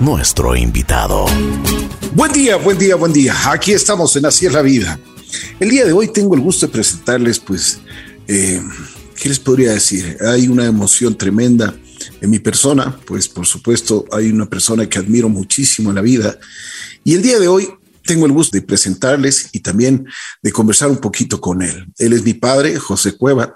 nuestro invitado. Buen día, buen día, buen día. Aquí estamos en Así es la vida. El día de hoy tengo el gusto de presentarles, pues, eh, ¿qué les podría decir? Hay una emoción tremenda en mi persona, pues por supuesto hay una persona que admiro muchísimo en la vida. Y el día de hoy tengo el gusto de presentarles y también de conversar un poquito con él. Él es mi padre, José Cueva,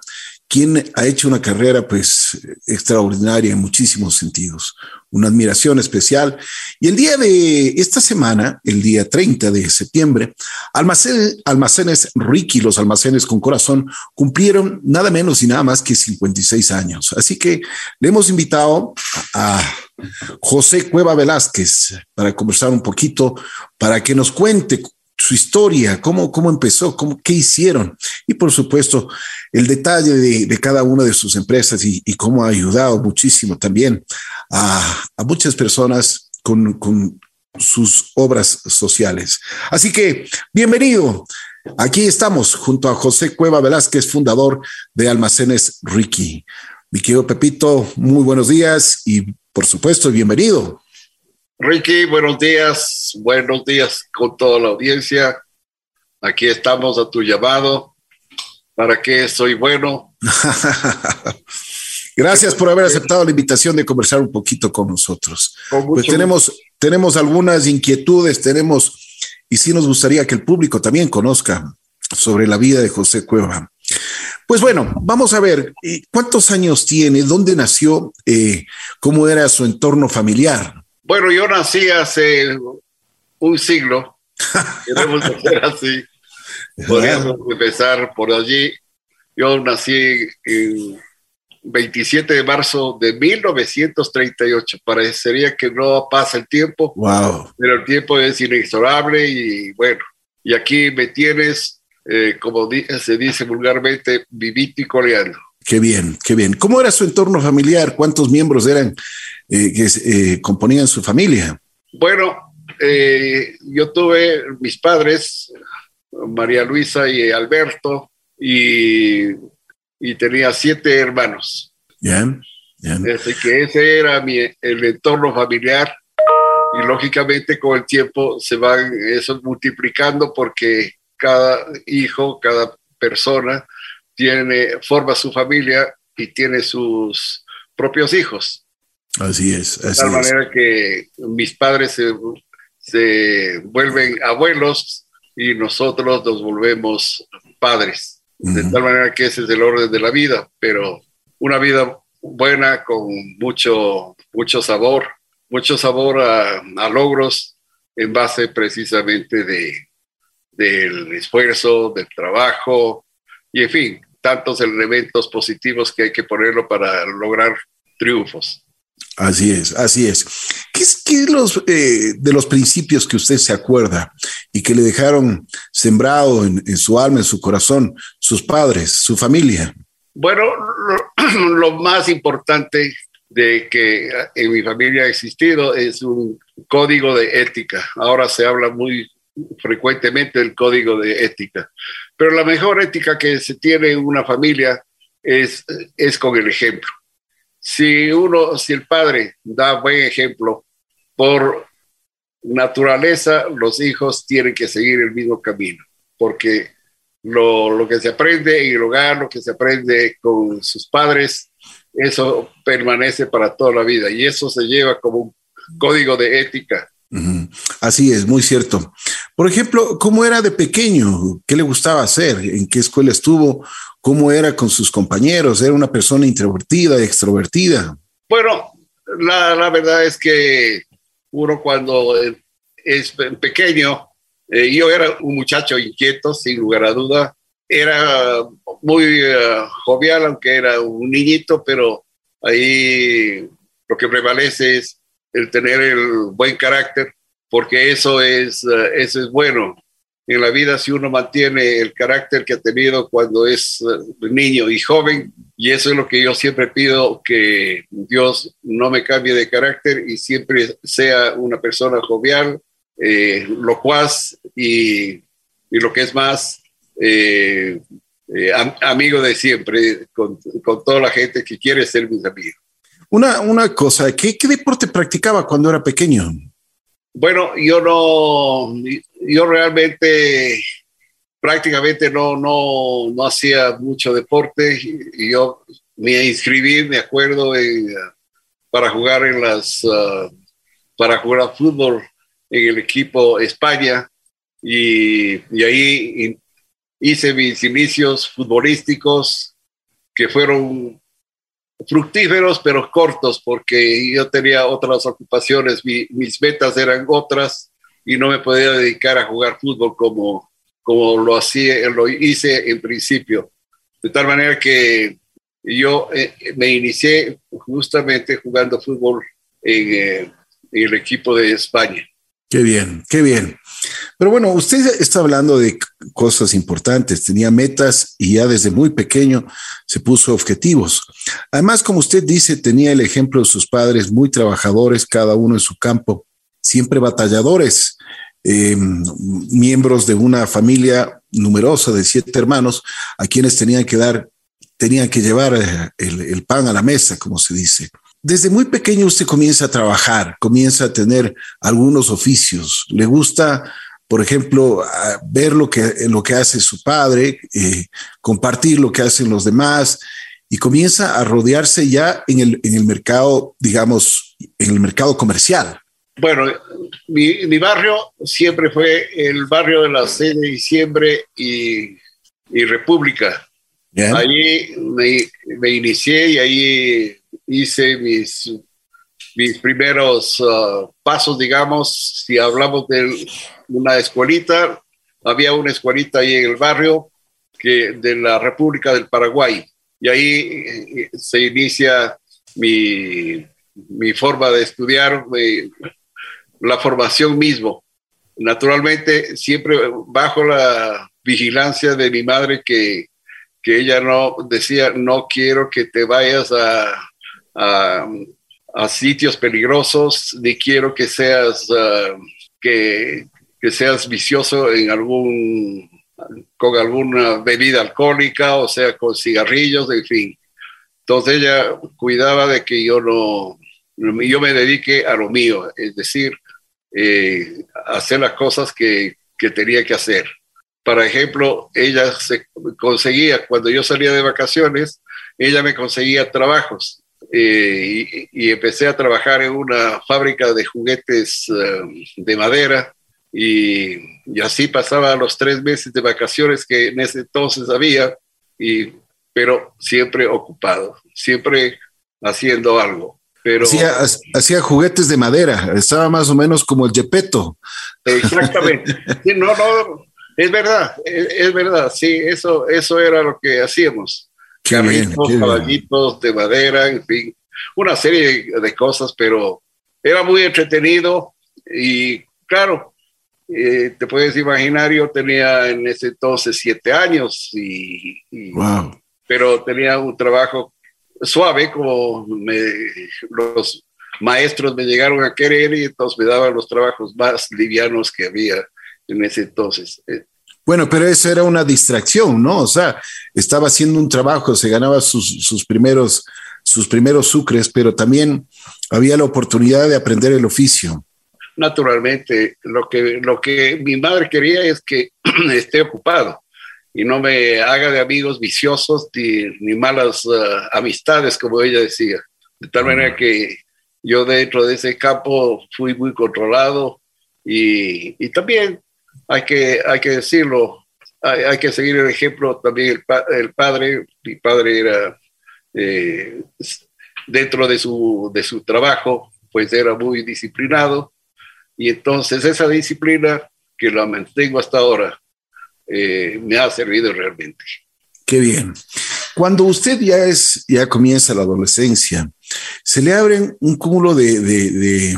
quien ha hecho una carrera pues extraordinaria en muchísimos sentidos, una admiración especial. Y el día de esta semana, el día 30 de septiembre, almacenes, almacenes Ricky, los almacenes con corazón, cumplieron nada menos y nada más que 56 años. Así que le hemos invitado a José Cueva Velázquez para conversar un poquito, para que nos cuente su historia, cómo, cómo empezó, cómo, qué hicieron y por supuesto el detalle de, cada una de sus empresas y, cómo ha ayudado muchísimo también a, muchas personas con, con sus obras sociales. Así que bienvenido. Aquí estamos junto a José Cueva Velázquez, fundador de Almacenes Ricky. Mi querido Pepito, muy buenos días y por supuesto, bienvenido. Ricky, buenos días, buenos días con toda la audiencia. Aquí estamos a tu llamado. ¿Para qué soy bueno? Gracias por haber aceptado la invitación de conversar un poquito con nosotros. pues tenemos, tenemos algunas inquietudes, tenemos, y sí nos gustaría que el público también conozca sobre la vida de José Cueva. Pues bueno, vamos a ver, eh, ¿cuántos años tiene? ¿Dónde nació? Eh, ¿Cómo era su entorno familiar? Bueno, yo nací hace un siglo. Queremos hacer así. Podríamos empezar por allí. Yo nací el 27 de marzo de 1938. Parecería que no pasa el tiempo. Wow. Pero el tiempo es inexorable y bueno, y aquí me tienes, eh, como se dice vulgarmente, vivito y coleando. Qué bien, qué bien. ¿Cómo era su entorno familiar? ¿Cuántos miembros eran eh, que eh, componían su familia? Bueno, eh, yo tuve mis padres, María Luisa y Alberto, y, y tenía siete hermanos. Bien, bien. Así que ese era mi, el entorno familiar y lógicamente con el tiempo se van eso multiplicando porque cada hijo, cada persona tiene, forma su familia y tiene sus propios hijos. Así es. de tal manera que mis padres se, vuelven abuelos y nosotros nos volvemos padres. De tal manera que ese es el orden de la vida, pero una vida buena con mucho, mucho sabor, mucho sabor a, logros en base precisamente de, del esfuerzo, del trabajo y en fin, tantos elementos positivos que hay que ponerlo para lograr triunfos. Así es, así es. ¿Qué es, qué los, eh, de los principios que usted se acuerda y que le dejaron sembrado en, su alma, en su corazón, sus padres, su familia? Bueno, lo, más importante de que en mi familia ha existido es un código de ética. Ahora se habla muy frecuentemente del código de ética, pero la mejor ética que se tiene en una familia es, es con el ejemplo si uno, si el padre da buen ejemplo, por naturaleza los hijos tienen que seguir el mismo camino, porque lo, lo que se aprende en el hogar, lo que se aprende con sus padres, eso permanece para toda la vida y eso se lleva como un código de ética. Así es, muy cierto. Por ejemplo, ¿cómo era de pequeño? ¿Qué le gustaba hacer? ¿En qué escuela estuvo? ¿Cómo era con sus compañeros? ¿Era una persona introvertida, extrovertida? Bueno, la, verdad es que uno cuando es pequeño, eh, yo era un muchacho inquieto, sin lugar a duda. Era muy eh, jovial, aunque era un niñito, pero ahí lo que prevalece es el tener el buen carácter, porque eso es, eh, eso es bueno en la vida si uno mantiene el carácter que ha tenido cuando es eh, niño y joven. Y eso es lo que yo siempre pido, que Dios no me cambie de carácter y siempre sea una persona jovial, eh, locuaz y, y, lo que es más, eh, amigo de siempre, con, con, toda la gente que quiere ser mis amigos. Una, una cosa, ¿qué, ¿qué deporte practicaba cuando era pequeño? Bueno, yo no, yo realmente prácticamente no, no, no hacía mucho deporte. Yo me inscribí, me acuerdo, para jugar en las, uh, para jugar fútbol en el equipo España y, y ahí hice mis inicios futbolísticos que fueron fructíferos pero cortos porque yo tenía otras ocupaciones, mis metas eran otras y no me podía dedicar a jugar fútbol como, como lo, hacía, lo hice en principio. De tal manera que yo eh, me inicié justamente jugando fútbol en, eh, en el equipo de España. Qué bien, qué bien. Pero bueno, usted está hablando de cosas importantes, tenía metas y ya desde muy pequeño se puso objetivos. Además, como usted dice, tenía el ejemplo de sus padres muy trabajadores, cada uno en su campo, siempre batalladores, em, miembros de una familia numerosa de siete hermanos a quienes tenían que dar, tenían que llevar eh, el pan a la mesa, como se dice desde muy pequeño usted comienza a trabajar, comienza a tener algunos oficios. Le gusta, por ejemplo, ver lo que, lo que hace su padre, eh, compartir lo que hacen los demás y comienza a rodearse ya en el, en el mercado, digamos, en el mercado comercial. Bueno, mi, mi barrio siempre fue el barrio de la 6 de diciembre y, y República. Ahí me, me inicié y ahí hice mis, mis primeros uh, pasos, digamos, si hablamos de una escuelita, había una escuelita ahí en el barrio que, de la República del Paraguay. Y ahí eh, se inicia mi, mi forma de estudiar, la formación mismo. Naturalmente, siempre bajo la vigilancia de mi madre que, que ella no decía, no quiero que te vayas a, a, sitios peligrosos, ni quiero que seas, uh, que, que, seas vicioso en algún, con alguna bebida alcohólica, o sea, con cigarrillos, en fin. Entonces ella cuidaba de que yo no, yo me dedique a lo mío, es decir, eh, hacer las cosas que, que tenía que hacer. Por ejemplo, ella se conseguía, cuando yo salía de vacaciones, ella me conseguía trabajos eh, y, empecé a trabajar en una fábrica de juguetes eh, de madera y, así pasaba los tres meses de vacaciones que en ese entonces había, y, pero siempre ocupado, siempre haciendo algo. Pero, hacía, hacía juguetes de madera, estaba más o menos como el Gepetto. Exactamente. no, no, es verdad, es, es, verdad, sí, eso, eso era lo que hacíamos carritos, caballitos de madera, en fin, una serie de cosas, pero era muy entretenido y claro, eh, te puedes imaginar, yo tenía en ese entonces siete años, y, pero tenía un trabajo suave, como los maestros me llegaron a querer y entonces me daban los trabajos más livianos que había en ese entonces. Eh, bueno, pero eso era una distracción, ¿no? O sea, estaba haciendo un trabajo, se ganaba sus, primeros, sus primeros sucres, pero también había la oportunidad de aprender el oficio. Naturalmente, lo que, lo que mi madre quería es que esté ocupado y no me haga de amigos viciosos ni, malas uh, amistades, como ella decía. De tal manera que yo dentro de ese campo fui muy controlado y, y también hay que, hay que decirlo, hay, que seguir el ejemplo también el, padre, mi padre era eh, dentro de su, de su trabajo, pues era muy disciplinado y entonces esa disciplina que la mantengo hasta ahora eh, me ha servido realmente. Qué bien. Cuando usted ya es, ya comienza la adolescencia, se le abren un cúmulo de,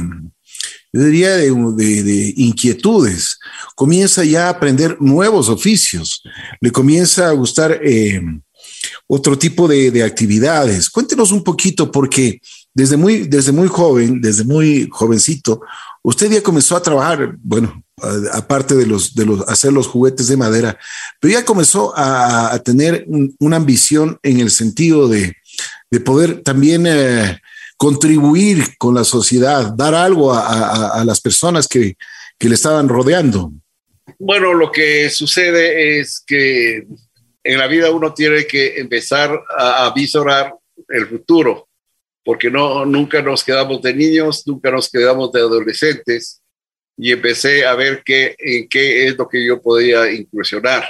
yo diría, de, inquietudes. Comienza ya a aprender nuevos oficios, le comienza a gustar eh, otro tipo de, actividades. Cuéntenos un poquito, porque desde muy, desde muy joven, desde muy jovencito, usted ya comenzó a trabajar, bueno, aparte de los, de los, hacer los juguetes de madera, pero ya comenzó a, tener una ambición en el sentido de, poder también... Eh, contribuir con la sociedad, dar algo a, las personas que, que le estaban rodeando? Bueno, lo que sucede es que en la vida uno tiene que empezar a, visorar el futuro, porque no, nunca nos quedamos de niños, nunca nos quedamos de adolescentes, y empecé a ver qué, en qué es lo que yo podía incursionar.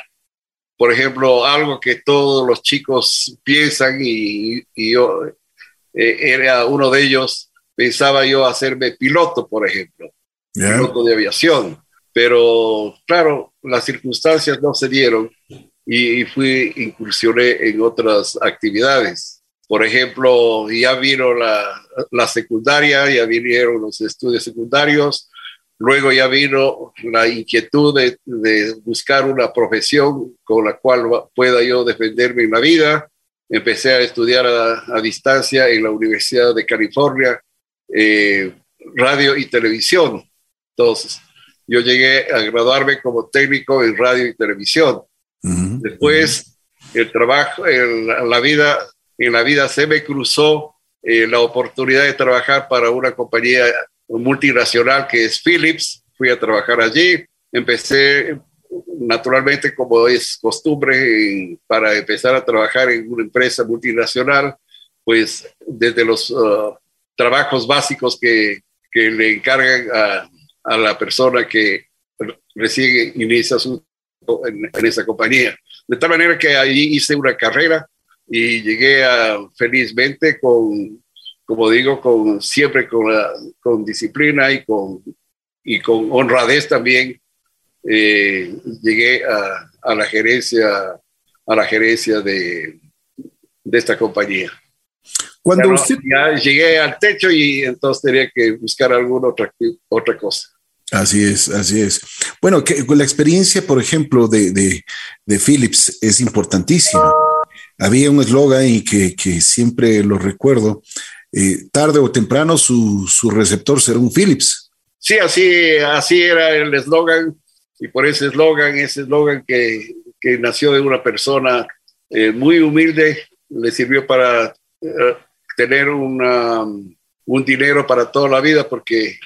Por ejemplo, algo que todos los chicos piensan y, yo eh, era uno de ellos, pensaba yo hacerme piloto, por ejemplo, piloto de aviación pero claro, las circunstancias no se dieron y, fui, incursioné en otras actividades. Por ejemplo, ya vino la, la secundaria, ya vinieron los estudios secundarios, luego ya vino la inquietud de, de, buscar una profesión con la cual pueda yo defenderme en la vida. Empecé a estudiar a, distancia en la Universidad de California, eh, radio y televisión. Entonces, yo llegué a graduarme como técnico en radio y televisión. Después, el trabajo, en la vida, en la vida se me cruzó eh, la oportunidad de trabajar para una compañía multinacional que es Philips. Fui a trabajar allí. Empecé, naturalmente, como es costumbre, para empezar a trabajar en una empresa multinacional, pues desde los uh, trabajos básicos que, que le encargan a la persona que recibe inicia su en, en, esa compañía. De tal manera que allí hice una carrera y llegué a, felizmente con, como digo, con, siempre con, con disciplina y con, y con honradez también. Eh, llegué a, a, la gerencia, a la gerencia de, de esta compañía. Cuando usted... ya llegué al techo y entonces tenía que buscar alguna otra, otra cosa. Así es, así es. Bueno, que, la experiencia, por ejemplo, de, de, Philips es importantísima. Había un eslogan y que, que, siempre lo recuerdo, eh, tarde o temprano su, su, receptor será un Philips. Sí, así, así era el eslogan y por ese eslogan, ese eslogan que, que, nació de una persona eh, muy humilde, le sirvió para eh, tener una, un dinero para toda la vida porque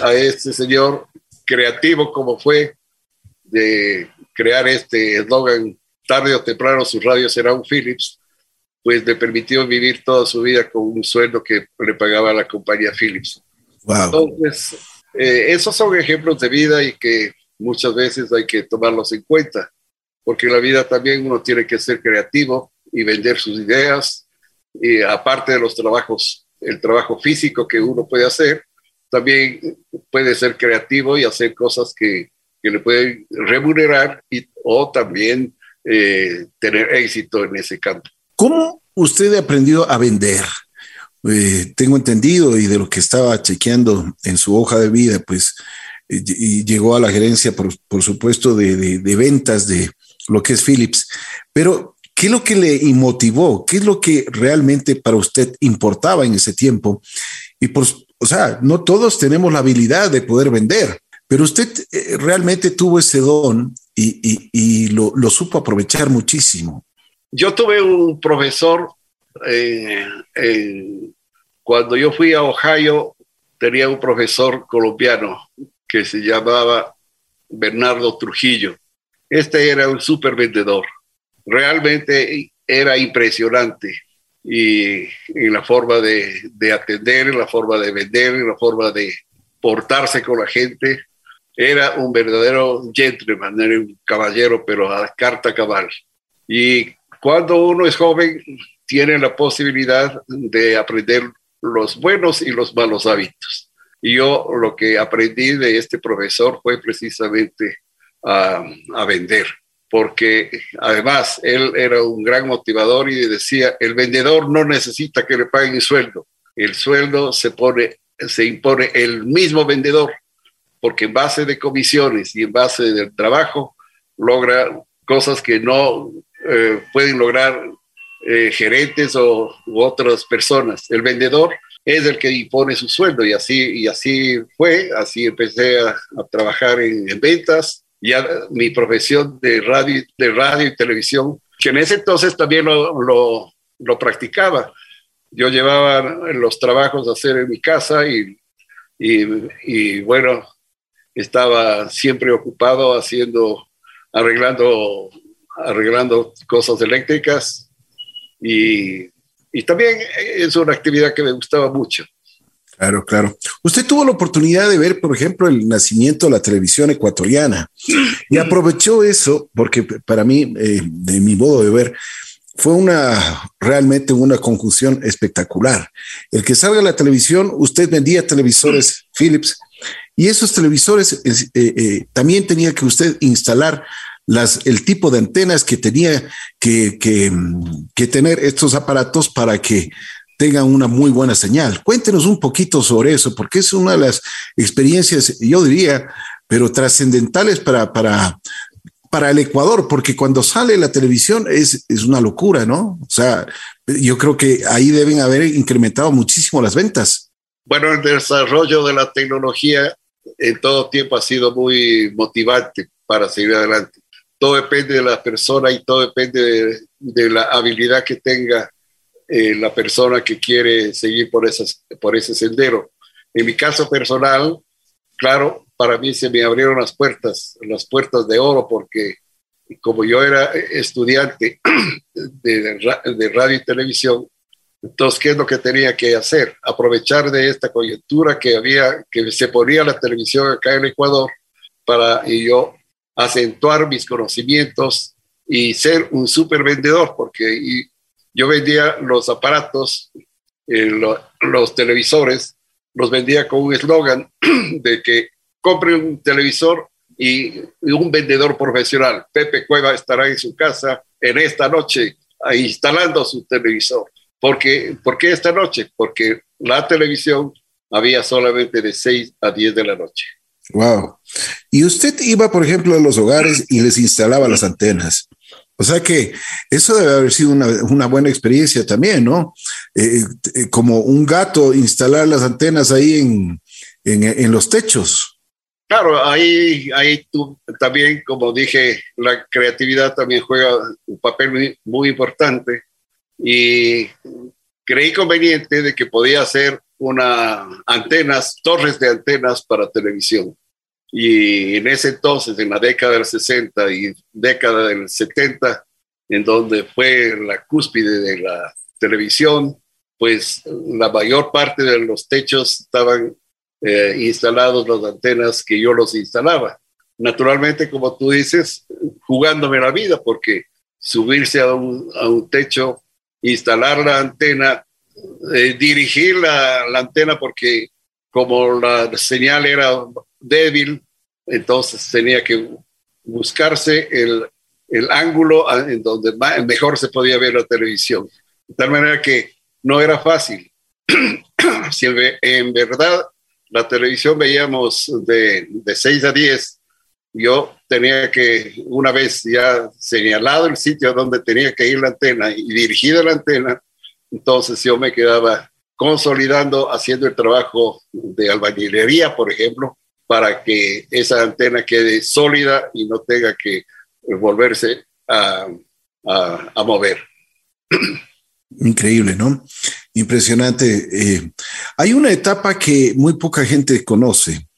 a, este señor creativo como fue de crear este eslogan, tarde o temprano su radio será un Philips, pues le permitió vivir toda su vida con un sueldo que le pagaba la compañía Philips. Entonces, eh, esos son ejemplos de vida y que muchas veces hay que tomarlos en cuenta, porque en la vida también uno tiene que ser creativo y vender sus ideas, y aparte de los trabajos, el trabajo físico que uno puede hacer, también puede ser creativo y hacer cosas que, que le pueden remunerar y, o también eh, tener éxito en ese campo. ¿Cómo usted aprendió a vender? Eh, tengo entendido y de lo que estaba chequeando en su hoja de vida, pues eh, y llegó a la gerencia, por, por supuesto, de, de, de, ventas de lo que es Philips. Pero, ¿qué es lo que le motivó? ¿Qué es lo que realmente para usted importaba en ese tiempo? Y por, o sea, no todos tenemos la habilidad de poder vender, pero usted eh, realmente tuvo ese don y, lo, supo aprovechar muchísimo. Yo tuve un profesor, eh, cuando yo fui a Ohio, tenía un profesor colombiano que se llamaba Bernardo Trujillo. Este era un súper vendedor. Realmente era impresionante y en la forma de, de, atender, en la forma de vender, en la forma de portarse con la gente. Era un verdadero gentleman, era un caballero, pero a carta cabal. Y cuando uno es joven, tiene la posibilidad de aprender los buenos y los malos hábitos. Y yo lo que aprendí de este profesor fue precisamente a, vender porque además él era un gran motivador y decía, el vendedor no necesita que le paguen el sueldo, el sueldo se, pone, se impone el mismo vendedor, porque en base de comisiones y en base del trabajo logra cosas que no eh, pueden lograr eh, gerentes o otras personas. El vendedor es el que impone su sueldo y así, y así fue, así empecé a, trabajar en, en ventas ya mi profesión de radio, de radio y televisión, que en ese entonces también lo, lo, practicaba. yo llevaba los trabajos a hacer en mi casa y, y, bueno, estaba siempre ocupado haciendo, arreglando, arreglando cosas eléctricas y, y también es una actividad que me gustaba mucho. Claro, claro. Usted tuvo la oportunidad de ver, por ejemplo, el nacimiento de la televisión ecuatoriana y aprovechó eso porque para mí, eh, de mi modo de ver, fue una realmente una conjunción espectacular. El que salga la televisión, usted vendía televisores Philips y esos televisores eh, eh, también tenía que usted instalar las, el tipo de antenas que tenía que, que tener estos aparatos para que tengan una muy buena señal. Cuéntenos un poquito sobre eso, porque es una de las experiencias, yo diría, pero trascendentales para, para, para el Ecuador, porque cuando sale la televisión es, es una locura, ¿no? O sea, yo creo que ahí deben haber incrementado muchísimo las ventas. Bueno, el desarrollo de la tecnología en todo tiempo ha sido muy motivante para seguir adelante. Todo depende de la persona y todo depende de, de la habilidad que tenga eh, la persona que quiere seguir por, esas, por ese sendero. En mi caso personal, claro, para mí se me abrieron las puertas, las puertas de oro, porque como yo era estudiante de, de radio y televisión, entonces, ¿qué es lo que tenía que hacer? Aprovechar de esta coyuntura que había, que se ponía la televisión acá en Ecuador para y yo acentuar mis conocimientos y ser un super vendedor, porque yo vendía los aparatos, eh, los televisores, los vendía con un eslogan de que compre un televisor y, un vendedor profesional. Pepe Cueva estará en su casa en esta noche instalando su televisor. Porque, ¿Por qué esta noche? Porque la televisión había solamente de 6 a 10 de la noche. Wow. Y usted iba, por ejemplo, a los hogares y les instalaba las antenas. O sea que eso debe haber sido una, buena experiencia también, ¿no? Eh, eh, como un gato instalar las antenas ahí en, los techos. Claro, ahí, ahí tú también, como dije, la creatividad también juega un papel muy, muy importante y creí conveniente de que podía hacer una antenas, torres de antenas para televisión. Y en ese entonces, en la década del 60 y década del 70, en donde fue la cúspide de la televisión, pues la mayor parte de los techos estaban eh, instalados las antenas que yo los instalaba. Naturalmente, como tú dices, jugándome la vida, porque subirse a un, a un techo, instalar la antena, dirigir la, la antena, porque como la señal era débil, entonces tenía que buscarse el, el ángulo en donde mejor se podía ver la televisión. De tal manera que no era fácil. si en verdad la televisión veíamos de, de 6 a 10, yo tenía que, una vez ya señalado el sitio donde tenía que ir la antena y dirigida la antena, entonces yo me quedaba consolidando, haciendo el trabajo de albañilería, por ejemplo, para que esa antena quede sólida y no tenga que volverse a, a, mover. Increíble, ¿no? Impresionante. Eh, hay una etapa que muy poca gente conoce,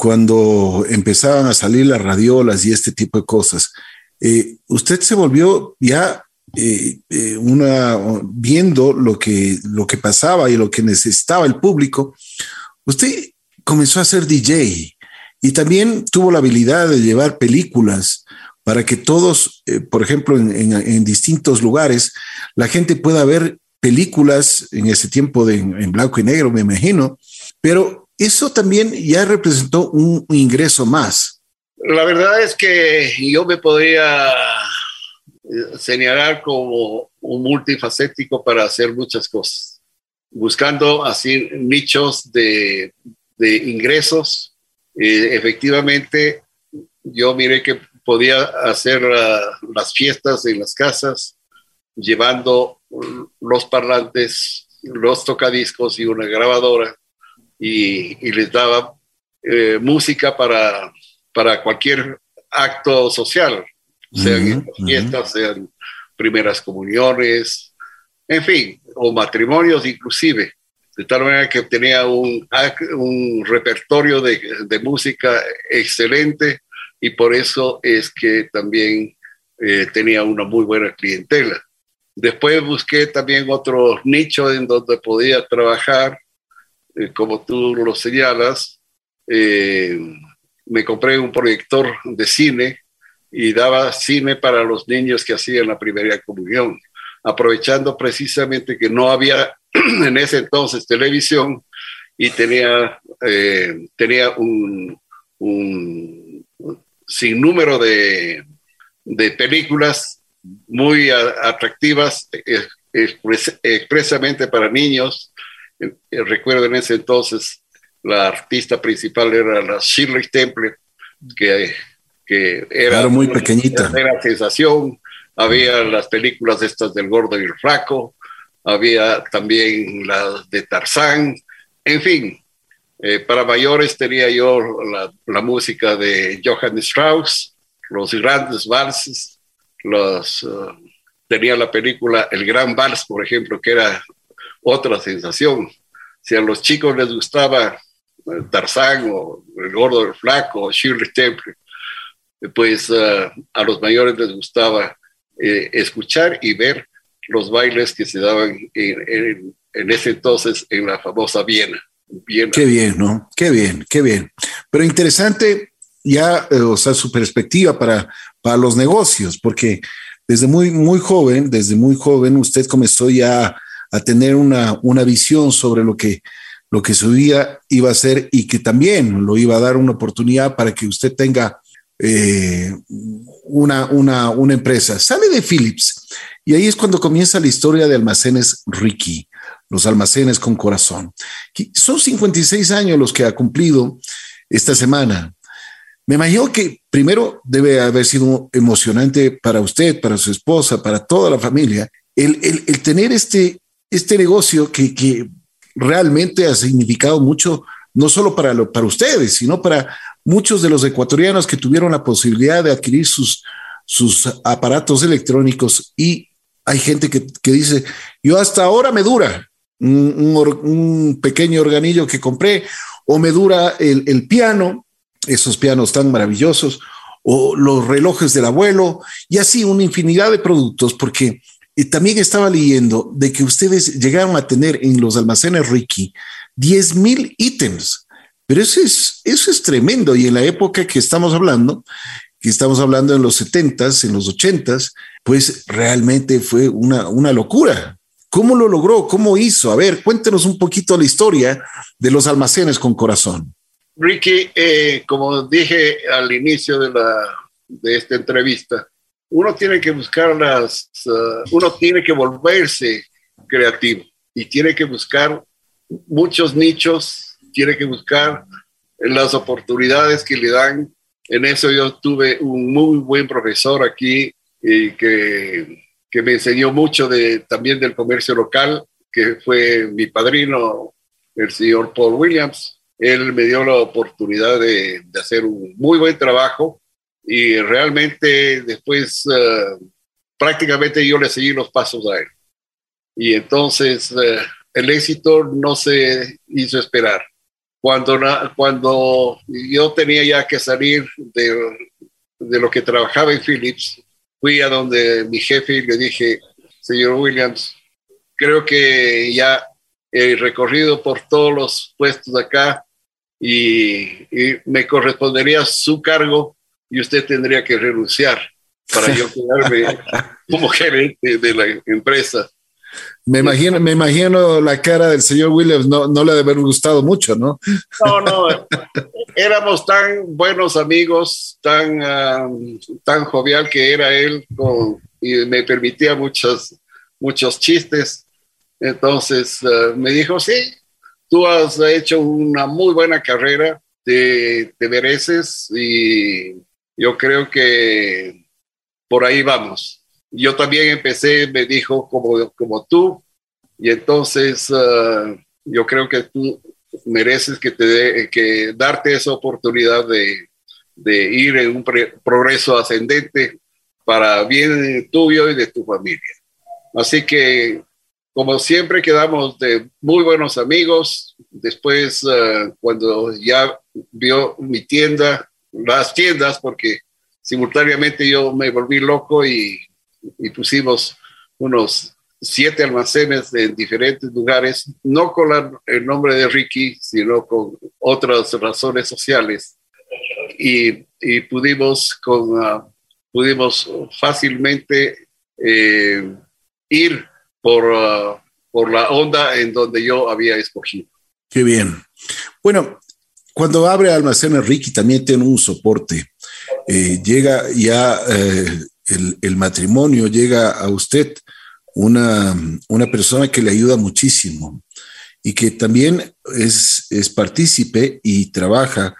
cuando empezaban a salir las radiolas y este tipo de cosas. Eh, usted se volvió ya eh, una viendo lo que, lo que pasaba y lo que necesitaba el público. Usted comenzó a ser DJ y también tuvo la habilidad de llevar películas para que todos, eh, por ejemplo, en, distintos lugares, la gente pueda ver películas en ese tiempo de, en blanco y negro, me imagino, pero eso también ya representó un, ingreso más. La verdad es que yo me podría eh, señalar como un multifacético para hacer muchas cosas, buscando así nichos de, de ingresos. Eh, efectivamente, yo miré que podía hacer las fiestas en las casas, llevando los parlantes, los tocadiscos y una grabadora, y, les daba eh, música para, para cualquier acto social, sean fiestas, sean primeras comuniones, en fin, o matrimonios inclusive, de tal manera que tenía un, un repertorio de, de, música excelente y por eso es que también eh, tenía una muy buena clientela. Después busqué también otro nicho en donde podía trabajar, eh, como tú lo señalas. Eh, me compré un proyector de cine y daba cine para los niños que hacían la primera comunión, aprovechando precisamente que no había en ese entonces televisión y tenía, eh, tenía un, un sinnúmero de, de películas muy atractivas expresamente para niños. Eh, recuerdo en ese entonces la artista principal era la Shirley Temple, que que era muy pequeñita. Era sensación. Había las películas estas del gordo y el flaco, había también las de Tarzán, en fin. Eh, para mayores tenía yo la, la, música de Johann Strauss, los grandes valses, los, uh, tenía la película El Gran Vals, por ejemplo, que era otra sensación. Si a los chicos les gustaba eh, Tarzán o El Gordo el Flaco o Shirley Temple, pues uh, a los mayores les gustaba eh, escuchar y ver los bailes que se daban en, en, ese entonces en la famosa Viena. Qué bien, ¿no? Qué bien, qué bien. Pero interesante ya, eh, su perspectiva para, para los negocios, porque desde muy, muy joven, desde muy joven, usted comenzó ya a tener una, una visión sobre lo que, lo que su vida iba a ser y que también lo iba a dar una oportunidad para que usted tenga eh, una, una, una empresa. Sale de Philips y ahí es cuando comienza la historia de almacenes Ricky, los almacenes con corazón. Son 56 años los que ha cumplido esta semana. Me imagino que primero debe haber sido emocionante para usted, para su esposa, para toda la familia, el, el, el tener este, este negocio que, que, realmente ha significado mucho, no solo para, lo, para ustedes, sino para muchos de los ecuatorianos que tuvieron la posibilidad de adquirir sus, sus aparatos electrónicos y hay gente que, que dice, yo hasta ahora me dura un, un, pequeño organillo que compré o me dura el, el piano, esos pianos tan maravillosos, o los relojes del abuelo y así una infinidad de productos porque y también estaba leyendo de que ustedes llegaron a tener en los almacenes Ricky 10 mil ítems pero eso es, eso es tremendo. Y en la época que estamos hablando, que estamos hablando en los 70s, en los 80s, pues realmente fue una, una locura. ¿Cómo lo logró? ¿Cómo hizo? A ver, cuéntenos un poquito la historia de los almacenes con corazón. Ricky, eh, como dije al inicio de, la, de esta entrevista, uno tiene que buscar las, uh, uno tiene que volverse creativo y tiene que buscar muchos nichos tiene que buscar las oportunidades que le dan. En eso yo tuve un muy buen profesor aquí y que, que me enseñó mucho de, también del comercio local, que fue mi padrino, el señor Paul Williams. Él me dio la oportunidad de, de hacer un muy buen trabajo y realmente después uh, prácticamente yo le seguí los pasos a él. Y entonces uh, el éxito no se hizo esperar. Cuando, cuando yo tenía ya que salir de, de lo que trabajaba en Philips, fui a donde mi jefe y le dije, señor Williams, creo que ya he recorrido por todos los puestos acá y, y, me correspondería su cargo y usted tendría que renunciar para yo quedarme como gerente de la empresa. Me imagino, me imagino la cara del señor Williams, no, no le debe haber gustado mucho, ¿no? No, no, éramos tan buenos amigos, tan, uh, tan jovial que era él con, y me permitía muchos, muchos chistes. Entonces uh, me dijo, sí, tú has hecho una muy buena carrera, te, te mereces y yo creo que por ahí vamos yo también empecé, me dijo, como, como tú, y entonces uh, yo creo que tú mereces que te de, que darte esa oportunidad de, de ir en un progreso ascendente para bien tuyo y de tu familia. Así que como siempre quedamos de muy buenos amigos. Después, uh, cuando ya vio mi tienda, las tiendas, porque simultáneamente yo me volví loco y, y pusimos unos siete almacenes en diferentes lugares, no con el nombre de Ricky, sino con otras razones sociales. Y, y pudimos, con, uh, pudimos fácilmente eh, ir por, uh, por la onda en donde yo había escogido. Qué bien. Bueno, cuando abre Almacenes Ricky también tiene un soporte. Eh, llega ya eh, el, el, matrimonio, llega a usted una, una persona que le ayuda muchísimo y que también es, es partícipe y trabaja,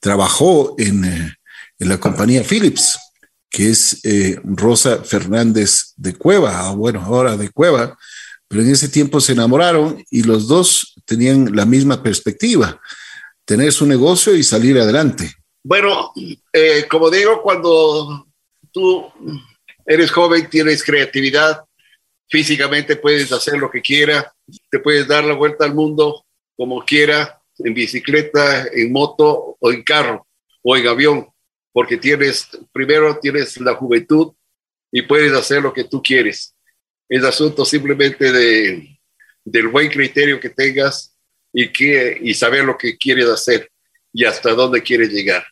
trabajó en, eh, en la compañía Philips, que es eh, Rosa Fernández de Cueva, bueno, ahora de Cueva, pero en ese tiempo se enamoraron y los dos tenían la misma perspectiva, tener su negocio y salir adelante. Bueno, eh, como digo, cuando tú eres joven, tienes creatividad, físicamente puedes hacer lo que quieras, te puedes dar la vuelta al mundo como quiera, en bicicleta, en moto o en carro o en avión, porque tienes, primero tienes la juventud y puedes hacer lo que tú quieres. Es asunto simplemente de, del buen criterio que tengas y, que, y saber lo que quieres hacer y hasta dónde quieres llegar.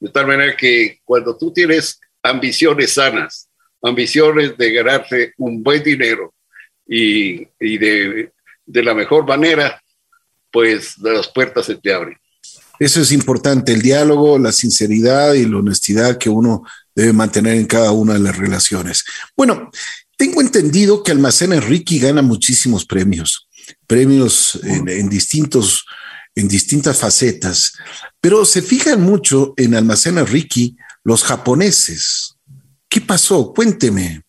De tal manera que cuando tú tienes ambiciones sanas, ambiciones de ganarte un buen dinero y, y de, de la mejor manera, pues las puertas se te abren. Eso es importante, el diálogo, la sinceridad y la honestidad que uno debe mantener en cada una de las relaciones. Bueno, tengo entendido que Almacenes Ricky gana muchísimos premios, premios en, en, distintos, en distintas facetas, pero se fijan mucho en Almacenes Ricky los japoneses. ¿Qué pasó? Cuénteme.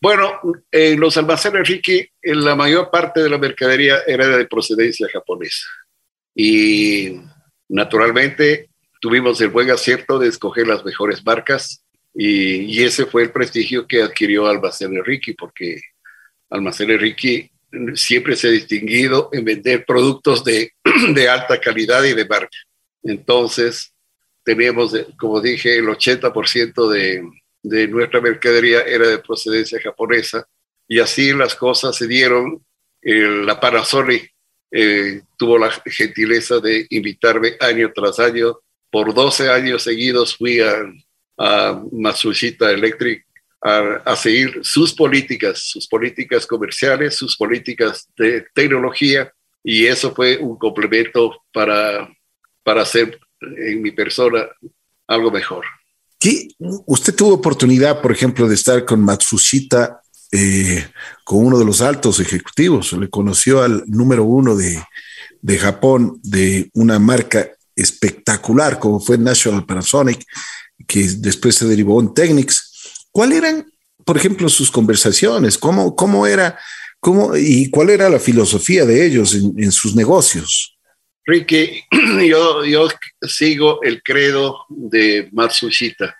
Bueno, en los almacenes Ricky, en la mayor parte de la mercadería era de procedencia japonesa. Y naturalmente tuvimos el buen acierto de escoger las mejores marcas y, ese fue el prestigio que adquirió Almacén Ricky, porque Almacén Ricky siempre se ha distinguido en vender productos de, de alta calidad y de marca. Entonces, teníamos, como dije, el 80% de, de nuestra mercadería era de procedencia japonesa y así las cosas se dieron. Eh, la Panasonic eh, tuvo la gentileza de invitarme año tras año. Por 12 años seguidos fui a, a Matsushita Electric a, a, seguir sus políticas, sus políticas comerciales, sus políticas de tecnología, y eso fue un complemento para, para hacer en mi persona algo mejor. ¿Qué? Usted tuvo oportunidad, por ejemplo, de estar con Matsushita, eh, con uno de los altos ejecutivos, le conoció al número uno de, de Japón de una marca espectacular como fue National Panasonic, que después se derivó en Technics. ¿Cuáles eran, por ejemplo, sus conversaciones? ¿Cómo, cómo era, cómo, y cuál era la filosofía de ellos en, en sus negocios? Ricky, yo, yo sigo el credo de Matsushita.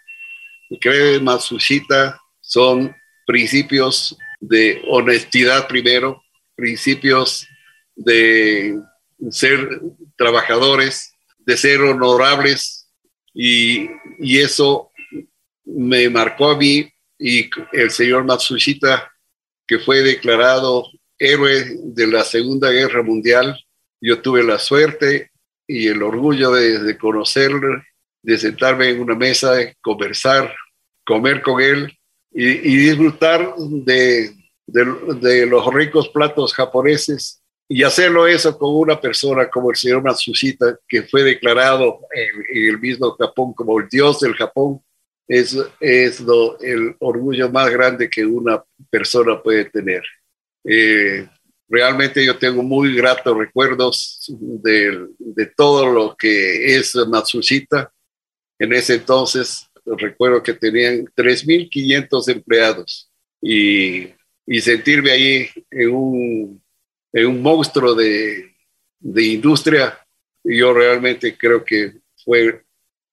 El credo de Matsushita son principios de honestidad primero, principios de ser trabajadores, de ser honorables y, y, eso me marcó a mí y el señor Matsushita, que fue declarado héroe de la Segunda Guerra Mundial, yo tuve la suerte y el orgullo de, de conocerlo, de sentarme en una mesa, conversar, comer con él y, disfrutar de, los ricos platos japoneses y hacerlo eso con una persona como el señor Matsushita, que fue declarado en, en, el mismo Japón como el dios del Japón, es, es lo, el orgullo más grande que una persona puede tener. Eh, realmente yo tengo muy gratos recuerdos de, todo lo que es Matsushita. En ese entonces recuerdo que tenían 3.500 empleados y, y sentirme ahí en un en un monstruo de, de industria, yo realmente creo que fue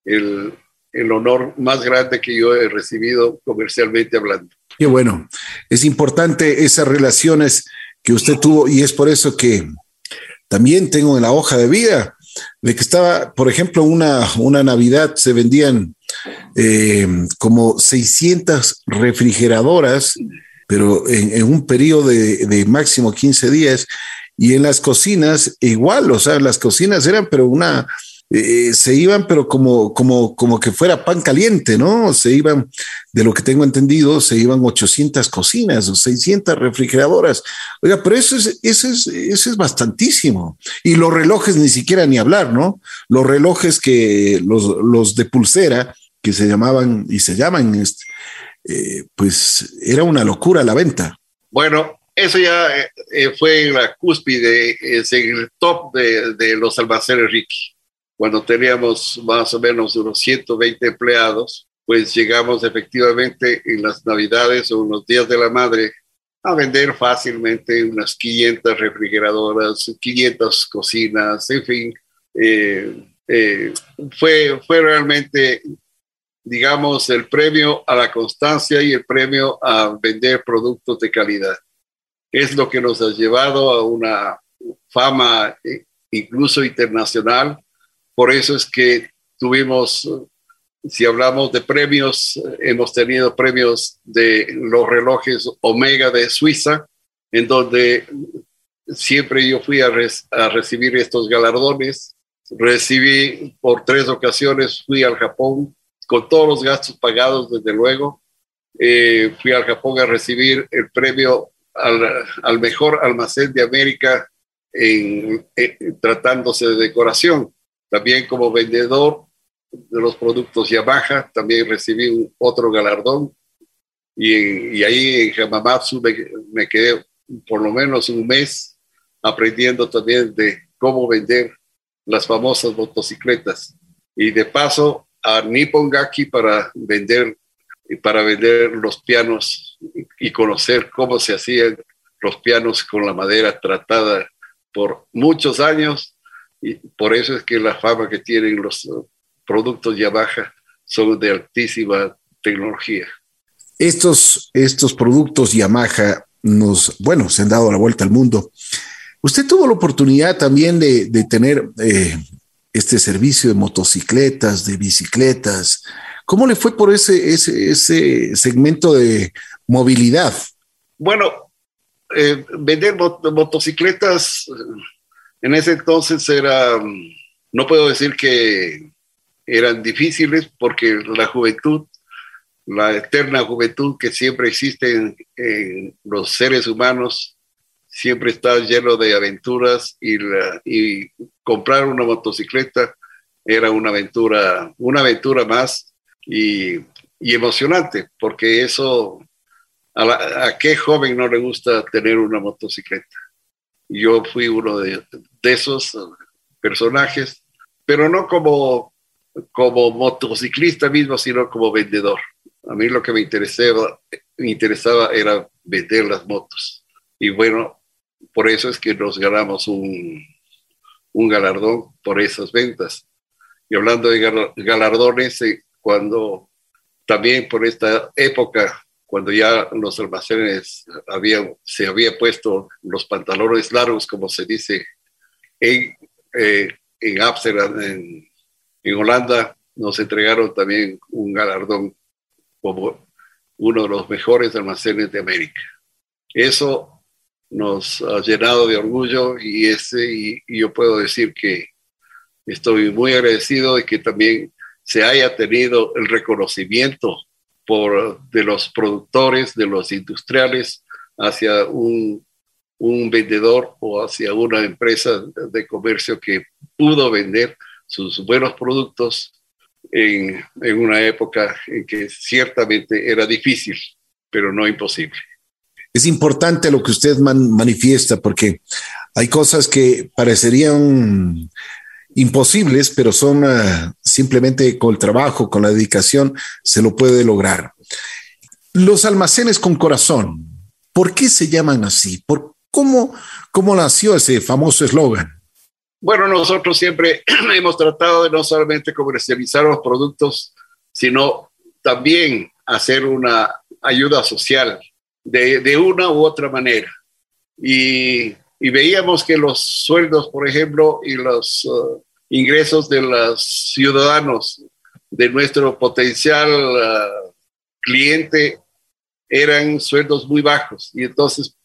el, el honor más grande que yo he recibido comercialmente hablando. Qué bueno, es importante esas relaciones que usted tuvo y es por eso que también tengo en la hoja de vida de que estaba, por ejemplo, una, una Navidad se vendían eh, como 600 refrigeradoras, pero en, un periodo de, de, máximo 15 días. Y en las cocinas igual, o sea, las cocinas eran, pero una, eh, se iban, pero como, como, como que fuera pan caliente, ¿no? Se iban, de lo que tengo entendido, se iban 800 cocinas o 600 refrigeradoras. Oiga, pero eso es, eso es, eso es bastantísimo. Y los relojes ni siquiera ni hablar, ¿no? Los relojes que, los, los de pulsera, que se llamaban y se llaman, este, eh, pues era una locura la venta. Bueno, eso ya eh, fue la cúspide, es el top de, de los almacenes Ricky cuando teníamos más o menos unos 120 empleados, pues llegamos efectivamente en las navidades o en los días de la madre a vender fácilmente unas 500 refrigeradoras, 500 cocinas, en fin. Eh, eh, fue, fue realmente, digamos, el premio a la constancia y el premio a vender productos de calidad. Es lo que nos ha llevado a una fama eh, incluso internacional por eso es que tuvimos, si hablamos de premios, hemos tenido premios de los relojes Omega de Suiza, en donde siempre yo fui a, recibir estos galardones. Recibí por tres ocasiones, fui al Japón con todos los gastos pagados, desde luego. Eh, fui al Japón a recibir el premio al, mejor almacén de América en, tratándose de decoración. También como vendedor de los productos Yamaha, también recibí otro galardón. Y, ahí en Hamamatsu me, quedé por lo menos un mes aprendiendo también de cómo vender las famosas motocicletas. Y de paso a Nippon Gaki para vender, para vender los pianos y conocer cómo se hacían los pianos con la madera tratada por muchos años y por eso es que la fama que tienen los productos Yamaha son de altísima tecnología. Estos, estos productos Yamaha nos, bueno, se han dado la vuelta al mundo. Usted tuvo la oportunidad también de, de tener eh, este servicio de motocicletas, de bicicletas. ¿Cómo le fue por ese, ese, ese segmento de movilidad? Bueno, eh, vender motocicletas en ese entonces era, no puedo decir que eran difíciles porque la juventud, la eterna juventud que siempre existe en, los seres humanos, siempre está lleno de aventuras y, y comprar una motocicleta era una aventura, una aventura más y, y emocionante, porque eso, a, a, qué joven no le gusta tener una motocicleta? Yo fui uno de, esos personajes, pero no como, como motociclista mismo, sino como vendedor. A mí lo que me interesaba, me interesaba era vender las motos. Y bueno, por eso es que nos ganamos un, un galardón por esas ventas. Y hablando de galardones, eh, cuando también por esta época cuando ya los almacenes habían, se había puesto los pantalones largos, como se dice en, eh, en Amsterdam, en, en Holanda, nos entregaron también un galardón como uno de los mejores almacenes de América. Eso nos ha llenado de orgullo y, ese, y, y, yo puedo decir que estoy muy agradecido de que también se haya tenido el reconocimiento por, de los productores, de los industriales, hacia un, un vendedor o hacia una empresa de comercio que pudo vender sus buenos productos en, en, una época en que ciertamente era difícil, pero no imposible. Es importante lo que usted manifiesta porque hay cosas que parecerían imposibles, pero son uh, simplemente con el trabajo, con la dedicación, se lo puede lograr. Los almacenes con corazón, ¿por qué se llaman así? ¿Por cómo, cómo nació ese famoso eslogan? Bueno, nosotros siempre hemos tratado de no solamente comercializar los productos, sino también hacer una ayuda social de, una u otra manera. y, veíamos que los sueldos, por ejemplo, y los uh, ingresos de los ciudadanos de nuestro potencial uh, cliente eran sueldos muy bajos y entonces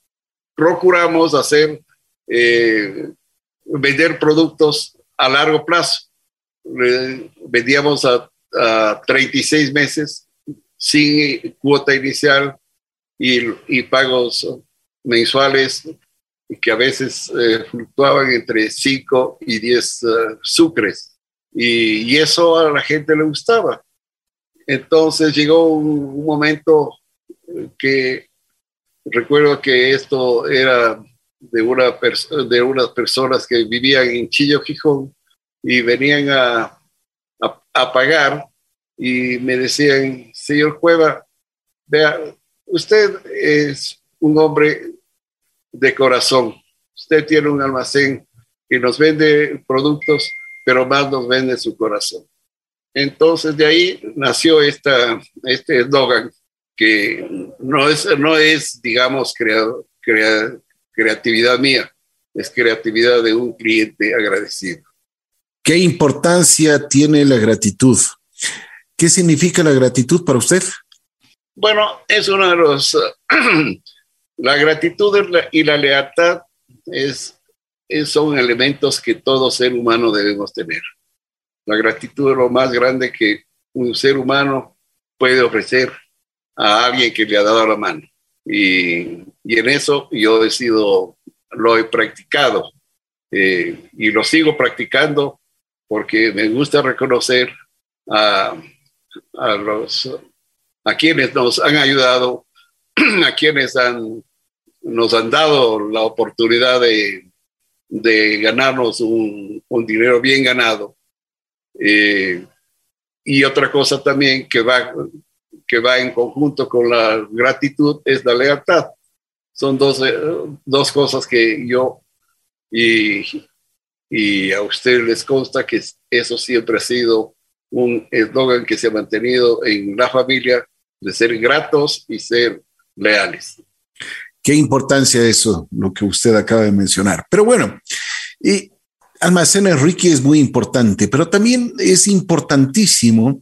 procuramos hacer, eh, vender productos a largo plazo. vendíamos a, a 36 meses sin cuota inicial y, pagos mensuales que a veces eh, fluctuaban entre 5 y 10 eh, sucres. Y, eso a la gente le gustaba. Entonces llegó un, momento que recuerdo que esto era de, una de unas personas que vivían en Chillo, Gijón, y venían a, a, a pagar y me decían, señor Cueva, vea, usted es un hombre de corazón. Usted tiene un almacén que nos vende productos, pero más nos vende su corazón. Entonces de ahí nació esta, este eslogan que no es, no es digamos, creatividad mía, es creatividad de un cliente agradecido. ¿Qué importancia tiene la gratitud? ¿Qué significa la gratitud para usted? Bueno, es uno de los... la gratitud y la lealtad son elementos que todo ser humano debemos tener. La gratitud es lo más grande que un ser humano puede ofrecer a alguien que le ha dado la mano. Y, en eso yo he sido, lo he practicado eh, y lo sigo practicando porque me gusta reconocer a los a quienes nos han ayudado, a quienes han, nos han dado la oportunidad de, ganarnos un, dinero bien ganado. Eh, y otra cosa también que va, que va en conjunto con la gratitud es la lealtad. Son dos, eh, dos cosas que yo y, y a ustedes les consta que eso siempre ha sido un eslogan que se ha mantenido en la familia de ser gratos y ser leales. Qué importancia eso, lo que usted acaba de mencionar. Pero bueno, y Almacenes Ricky es muy importante, pero también es importantísimo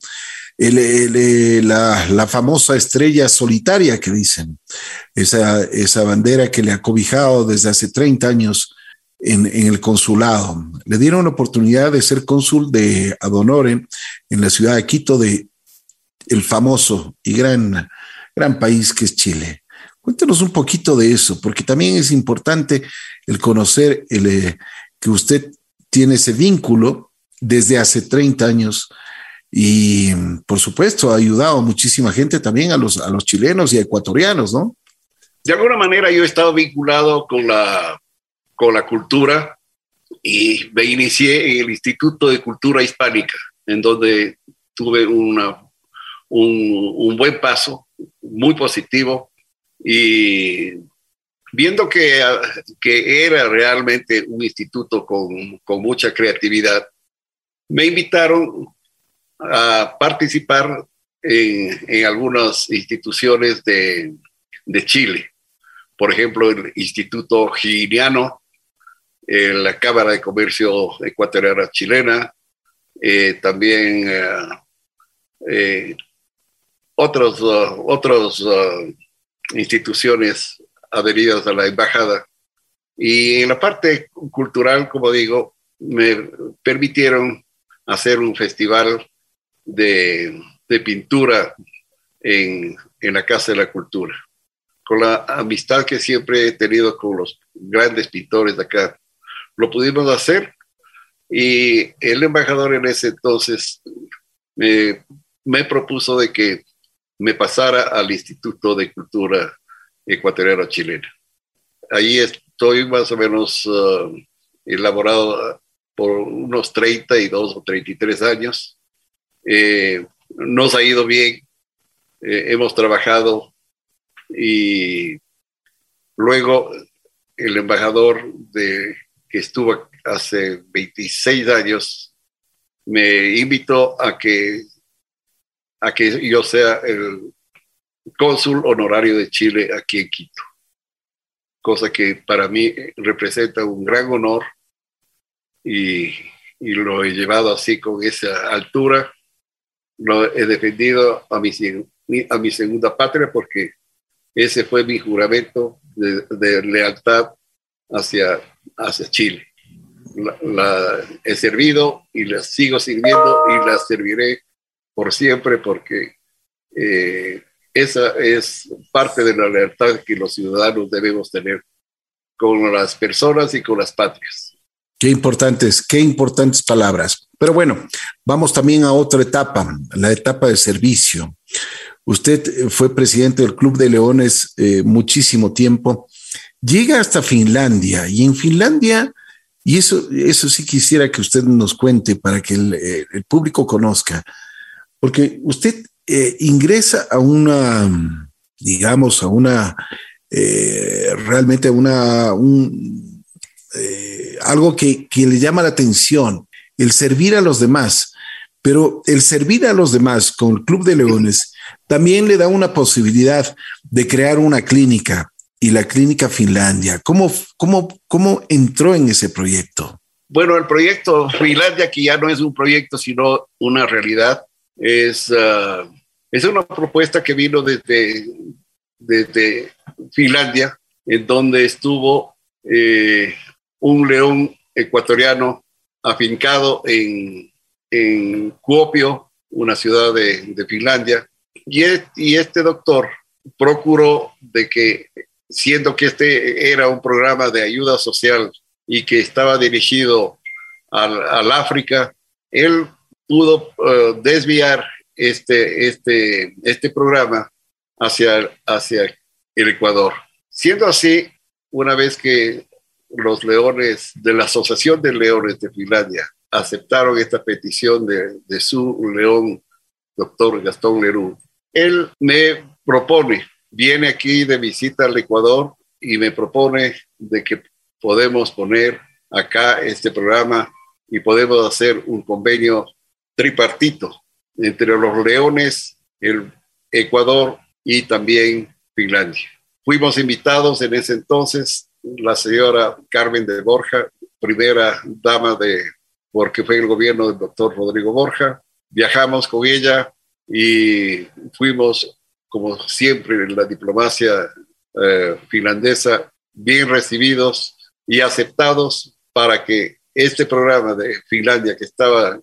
la, famosa estrella solitaria que dicen, esa, esa bandera que le ha cobijado desde hace 30 años en, el consulado. Le dieron la oportunidad de ser cónsul de Adonore en la ciudad de Quito de el famoso y gran, gran país que es Chile. Cuéntenos un poquito de eso, porque también es importante el conocer el, eh, que usted tiene ese vínculo desde hace 30 años y, por supuesto, ha ayudado a muchísima gente también, a los, a los chilenos y ecuatorianos, ¿no? De alguna manera yo he estado vinculado con la, con la cultura y me inicié en el Instituto de Cultura Hispánica, en donde tuve una un, buen paso, muy positivo, y viendo que, que era realmente un instituto con, con, mucha creatividad, me invitaron a participar en, en algunas instituciones de, de, Chile. Por ejemplo, el Instituto Giniano, la Cámara de Comercio Ecuatoriana Chilena, eh, también eh, eh, otros, otros uh, instituciones adheridas a la embajada. Y en la parte cultural, como digo, me permitieron hacer un festival de, de pintura en, en, la Casa de la Cultura. Con la amistad que siempre he tenido con los grandes pintores de acá, lo pudimos hacer y el embajador en ese entonces me, me propuso de que me pasara al Instituto de Cultura Ecuatoriano Chilena. Ahí estoy más o menos uh, elaborado por unos 32 o 33 años. Eh, nos ha ido bien, eh, hemos trabajado y luego el embajador de, que estuvo hace 26 años me invitó a que a que yo sea el cónsul honorario de Chile aquí en Quito. cosa que para mí representa un gran honor y, y lo he llevado así con esa altura. Lo he defendido a mi, a mi segunda patria porque ese fue mi juramento de, lealtad hacia, hacia Chile. La, he servido y la sigo sirviendo y la serviré por siempre porque eh, esa es parte de la lealtad que los ciudadanos debemos tener con las personas y con las patrias. Qué importantes, qué importantes palabras. Pero bueno, vamos también a otra etapa, la etapa de servicio. Usted fue presidente del Club de Leones eh, muchísimo tiempo, llega hasta Finlandia y en Finlandia, y eso, eso sí quisiera que usted nos cuente para que el, eh, el público conozca, porque usted eh, ingresa a una, digamos, a una, eh, realmente a una, un, eh, algo que, que le llama la atención, el servir a los demás. Pero el servir a los demás con el Club de Leones también le da una posibilidad de crear una clínica y la clínica Finlandia. ¿Cómo, cómo, cómo entró en ese proyecto? Bueno, el proyecto Finlandia, que ya no es un proyecto, sino una realidad, es, uh, es una propuesta que vino desde, desde Finlandia, en donde estuvo eh, un león ecuatoriano afincado en, en Kuopio, una ciudad de, de Finlandia, y, y, este doctor procuró de que, siendo que este era un programa de ayuda social y que estaba dirigido al, al África, él pudo uh, desviar este, este, este programa hacia, hacia el Ecuador. Siendo así, una vez que los leones de la Asociación de Leones de Finlandia aceptaron esta petición de, su león, doctor Gastón Leroux, él me propone, viene aquí de visita al Ecuador y me propone de que podemos poner acá este programa y podemos hacer un convenio tripartito entre los leones, el Ecuador y también Finlandia. Fuimos invitados en ese entonces la señora Carmen de Borja, primera dama de, porque fue el gobierno del doctor Rodrigo Borja. Viajamos con ella y fuimos, como siempre en la diplomacia eh, finlandesa, bien recibidos y aceptados para que este programa de Finlandia, que estaba,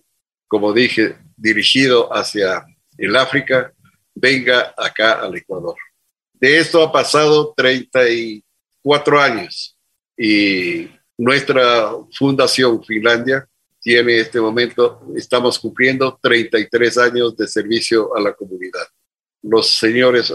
como dije, dirigido hacia el África venga acá al Ecuador. De esto ha pasado 34 años y nuestra fundación Finlandia tiene este momento, estamos cumpliendo 33 años de servicio a la comunidad. Los señores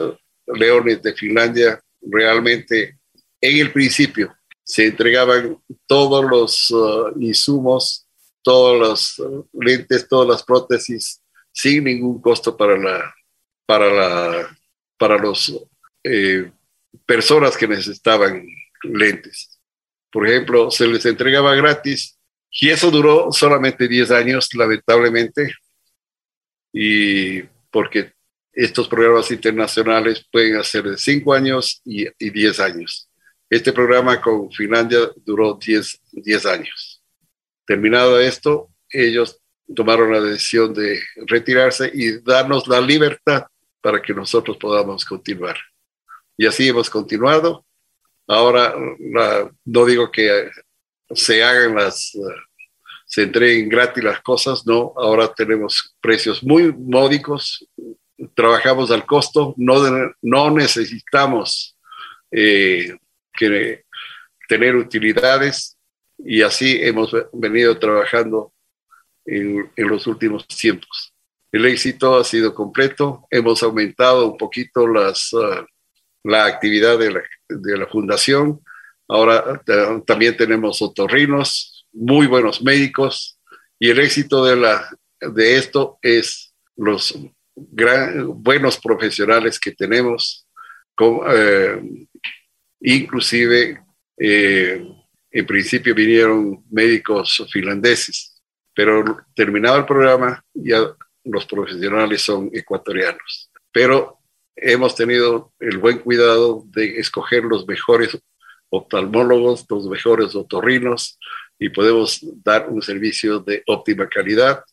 leones de Finlandia realmente en el principio se entregaban todos los uh, insumos todos los lentes, todas las prótesis sin ningún costo para la para la para los eh, personas que necesitaban lentes. Por ejemplo, se les entregaba gratis y eso duró solamente 10 años, lamentablemente, y porque estos programas internacionales pueden hacer de 5 años y, y 10 años. Este programa con Finlandia duró 10, 10 años. Terminado esto, ellos tomaron la decisión de retirarse y darnos la libertad para que nosotros podamos continuar. Y así hemos continuado. Ahora, no digo que se hagan las, se entreguen gratis las cosas, no, ahora tenemos precios muy módicos, trabajamos al costo, no, no necesitamos eh, que tener utilidades, y así hemos venido trabajando en, en, los últimos tiempos. El éxito ha sido completo, hemos aumentado un poquito las, uh, la actividad de la, de la fundación, ahora también tenemos otorrinos, muy buenos médicos, y el éxito de, la, de esto es los gran, buenos profesionales que tenemos, con, eh, inclusive eh, en principio vinieron médicos finlandeses, pero terminado el programa ya los profesionales son ecuatorianos. Pero hemos tenido el buen cuidado de escoger los mejores oftalmólogos, los mejores otorrinos y podemos dar un servicio de óptima calidad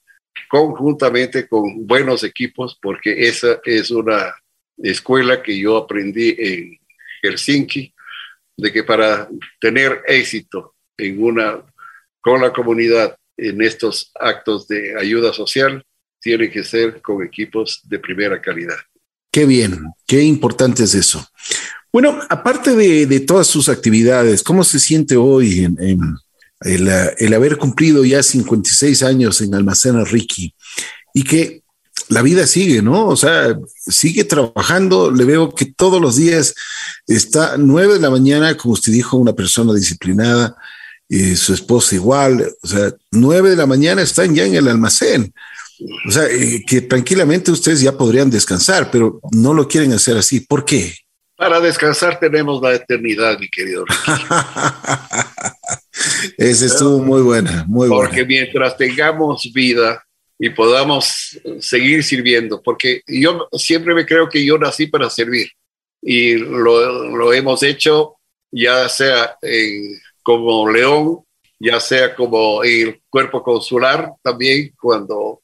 conjuntamente con buenos equipos, porque esa es una escuela que yo aprendí en Helsinki, de que para tener éxito con la comunidad en estos actos de ayuda social, tiene que ser con equipos de primera calidad. Qué bien, qué importante es eso. Bueno, aparte de, todas sus actividades, ¿cómo se siente hoy en, el, haber cumplido ya 56 años en Almacena Ricky y que la vida sigue, ¿no? O sea, sigue trabajando. Le veo que todos los días está nueve de la mañana, como usted dijo, una persona disciplinada, y su esposa igual. O sea, nueve de la mañana están ya en el almacén. O sea, eh, que tranquilamente ustedes ya podrían descansar, pero no lo quieren hacer así. ¿Por qué? Para descansar tenemos la eternidad, mi querido Ese estuvo muy buena, muy buena. Porque mientras tengamos vida y podamos seguir sirviendo, porque yo siempre me creo que yo nací para servir y lo, lo hemos hecho ya sea como León, ya sea como el cuerpo consular también, cuando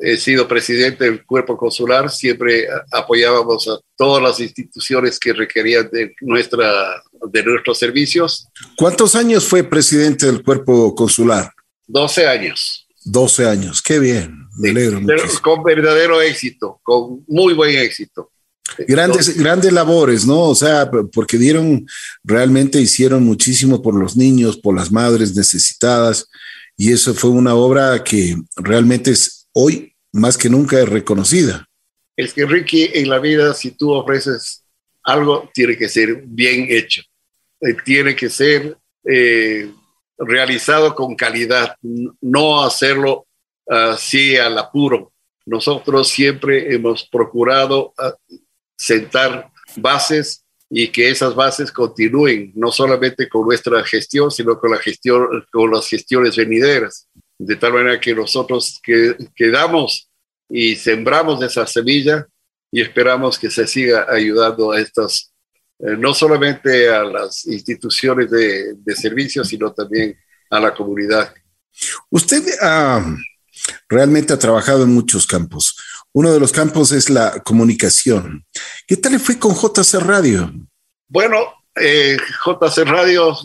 he sido presidente del cuerpo consular, siempre apoyábamos a todas las instituciones que requerían de, nuestra, de nuestros servicios. ¿Cuántos años fue presidente del cuerpo consular? 12 años. 12 años, qué bien, me alegro. con verdadero éxito, con muy buen éxito. Grandes, grandes labores, ¿no? O sea, porque dieron, realmente hicieron muchísimo por los niños, por las madres necesitadas, y eso fue una obra que realmente es hoy más que nunca es reconocida. Es que Ricky, en la vida, si tú ofreces algo, tiene que ser bien hecho. Eh, tiene que ser eh, realizado con calidad, no hacerlo así al apuro. Nosotros siempre hemos procurado ah, sentar bases y que esas bases continúen, no solamente con nuestra gestión, sino con las gestiones venideras de tal manera que nosotros que, quedamos y sembramos esa semilla y esperamos que se siga ayudando a estas, eh, no solamente a las instituciones de, de servicio, sino también a la comunidad. Usted realmente ha trabajado en muchos campos. Uno de los campos es la comunicación. ¿Qué tal le fue con JC Radio? Bueno, eh, JC Radio,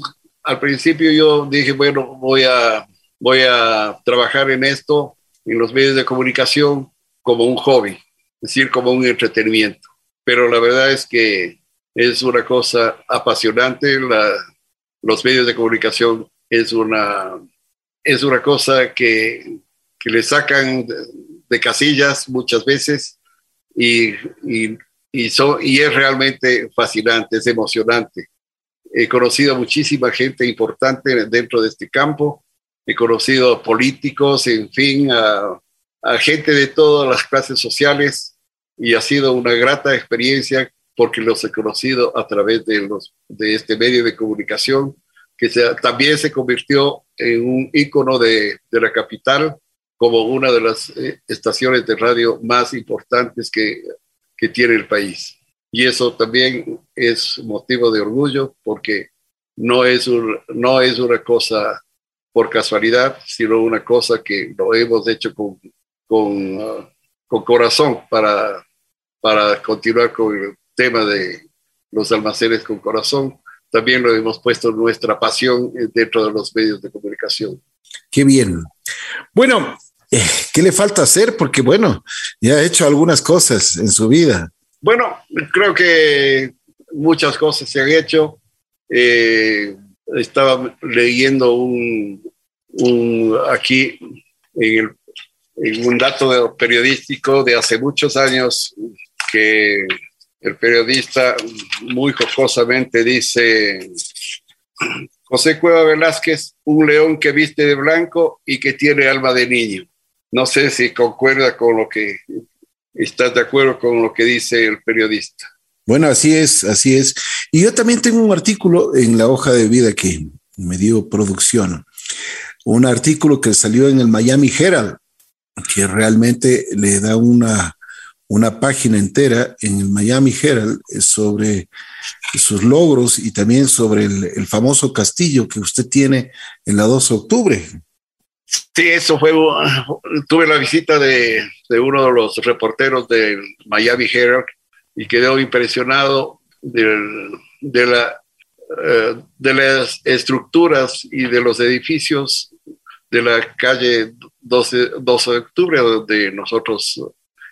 al principio yo dije, bueno, voy a voy a trabajar en esto, en los medios de comunicación, como un hobby, es decir, como un entretenimiento. Pero la verdad es que es una cosa apasionante, los medios de comunicación es una, es una cosa que, que le sacan de, casillas muchas veces y, y, y, y es realmente fascinante, es emocionante. He conocido a muchísima gente importante dentro de este campo he conocido políticos, en fin, a, gente de todas las clases sociales y ha sido una grata experiencia porque los he conocido a través de, los, de este medio de comunicación que también se convirtió en un ícono de, de, la capital como una de las eh, estaciones de radio más importantes que, que tiene el país. Y eso también es motivo de orgullo porque no es, un, no es una cosa por casualidad, sino una cosa que lo hemos hecho con, con, uh, con corazón para, para continuar con tema de los almacenes con corazón. También lo hemos puesto nuestra pasión dentro de los medios de comunicación. Qué bien. Bueno, eh, ¿qué le falta hacer? Porque bueno, ya ha hecho algunas cosas en su vida. Bueno, creo que muchas cosas se han hecho. Eh, estaba leyendo un, aquí en, un dato periodístico de hace muchos años que el periodista muy jocosamente dice, José Cueva Velázquez, un león que viste de blanco y que tiene alma de niño. No sé si concuerda con lo que, estás de acuerdo con lo que dice el periodista. Bueno, así es, así es. Y yo también tengo un artículo en la hoja de vida que me dio producción, un artículo que salió en el Miami Herald, que realmente le da una, una página entera en el Miami Herald sobre sus logros y también sobre el, famoso castillo que usted tiene en la 12 de octubre. Sí, eso fue, tuve la visita de, uno de los reporteros del Miami Herald y quedó impresionado de, la, eh, de las estructuras y de los edificios de la calle 12, 12 de octubre, donde nosotros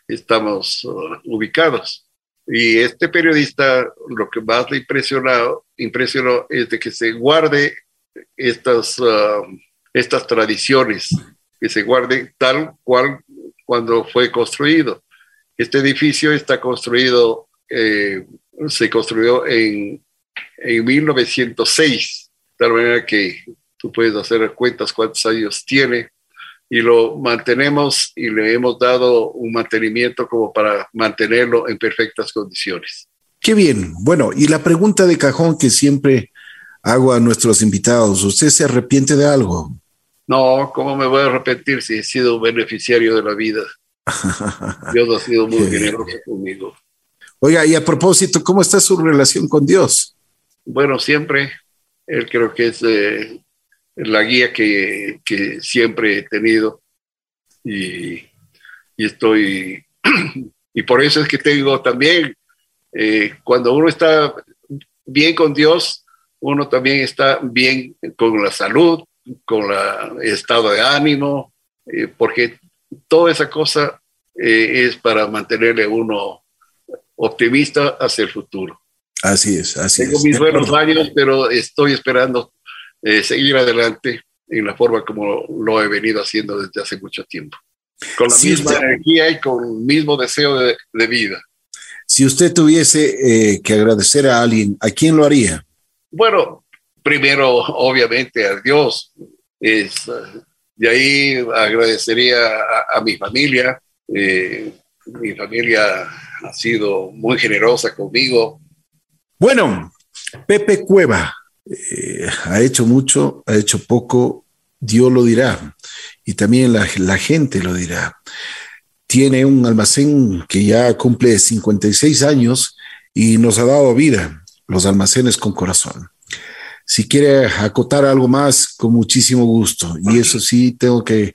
estamos uh, ubicados. Y este periodista lo que más le impresionó, impresionó es de que se guarde estas, uh, estas tradiciones, que se guarde tal cual cuando fue construido. Este edificio está construido, eh, se construyó en, en 1906, de tal manera que tú puedes hacer cuentas cuántos años tiene y lo mantenemos y le hemos dado un mantenimiento como para mantenerlo en perfectas condiciones. Qué bien. Bueno, y la pregunta de cajón que siempre hago a nuestros invitados, ¿usted se arrepiente de algo? No, ¿cómo me voy a arrepentir si he sido beneficiario de la vida? Dios ha sido muy generoso conmigo. Oiga, y a propósito, ¿cómo está su relación con Dios? Bueno, siempre. Él creo que es eh, la guía que, siempre he tenido y, estoy, y por eso es que tengo también, eh, cuando uno está bien con Dios, uno también está bien con la salud, con el estado de ánimo, eh, porque toda esa cosa eh, es para mantenerle uno optimista hacia el futuro. Así es, así Tengo mis buenos años, pero estoy esperando eh, seguir adelante en la forma como lo he venido haciendo desde hace mucho tiempo. Con la misma energía y con el mismo deseo de, vida. Si usted tuviese eh, que agradecer a alguien, ¿a quién lo haría? Bueno, primero, obviamente, a Dios. Es, de ahí agradecería a, mi familia. Eh, mi familia ha sido muy generosa conmigo. Bueno, Pepe Cueva, eh, ha hecho mucho, ha hecho poco, Dios lo dirá y también la, la, gente lo dirá. Tiene un almacén que ya cumple 56 años y nos ha dado vida, los almacenes con corazón. Si quiere acotar algo más, con muchísimo gusto. Y eso sí tengo que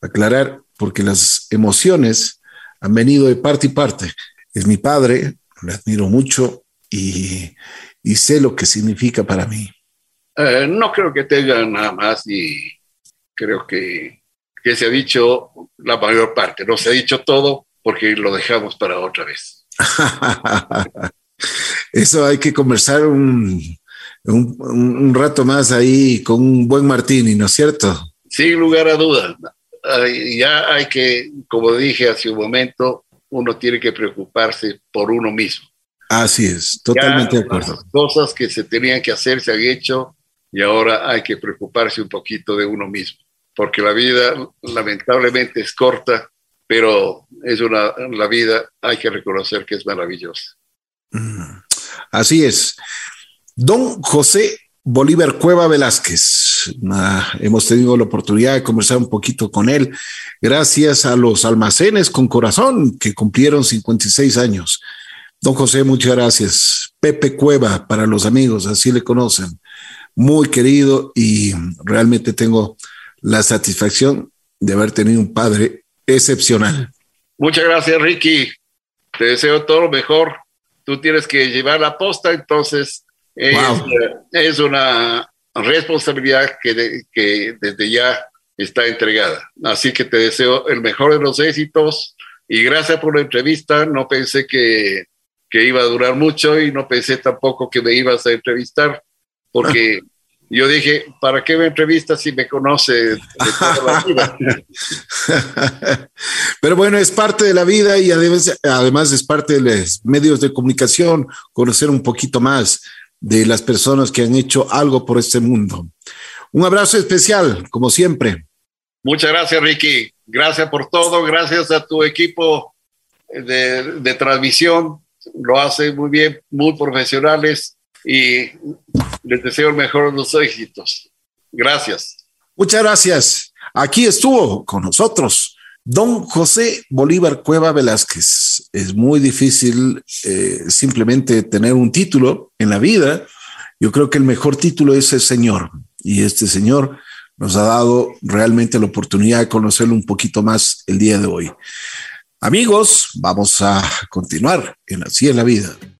aclarar porque las emociones han venido de parte y parte. Es mi padre, le admiro mucho y, y sé lo que significa para mí. Eh, no creo que tenga nada más y creo que, que, se ha dicho la mayor parte. No se ha dicho todo porque lo dejamos para otra vez. Eso hay que conversar un, un, un, rato más ahí con un buen Martini, ¿no es cierto? Sin lugar a dudas. Ya hay que, como dije hace un momento, uno tiene que preocuparse por uno mismo. Así es, totalmente de acuerdo. Las cosas que se tenían que hacer se han hecho y ahora hay que preocuparse un poquito de uno mismo, porque la vida lamentablemente es corta, pero es una, la vida hay que reconocer que es maravillosa. Mm, así es. Don José Bolívar Cueva Velázquez. hemos tenido la oportunidad de conversar un poquito con él, gracias a los almacenes con corazón que cumplieron 56 años. Don José, muchas gracias. Pepe Cueva, para los amigos, así le conocen muy querido y realmente tengo la satisfacción de haber tenido un padre excepcional. Muchas gracias, Ricky. Te deseo todo lo mejor. Tú tienes que llevar la posta, entonces es, una responsabilidad que, que desde ya está entregada. Así que te deseo el mejor de los éxitos y gracias por la entrevista. No pensé que, que iba a durar mucho y no pensé tampoco que me ibas a entrevistar porque yo dije, ¿para qué me entrevistas si me conoce de toda la vida? Pero bueno, es parte de la vida y además, además es parte de los medios de comunicación, conocer un poquito más de las personas que han hecho algo por este mundo. Un abrazo especial, como siempre. Muchas gracias, Ricky. Gracias por todo. Gracias a tu equipo de, de transmisión. Lo hace muy bien, muy profesionales y les deseo el mejor de los éxitos. Gracias. Muchas gracias. Aquí estuvo con nosotros don José Bolívar Cueva Velázquez, es muy difícil eh, simplemente tener un título en la vida. Yo creo que el mejor título es el Señor. Y este Señor nos ha dado realmente la oportunidad de conocerlo un poquito más el día de hoy. Amigos, vamos a continuar en Así es la vida.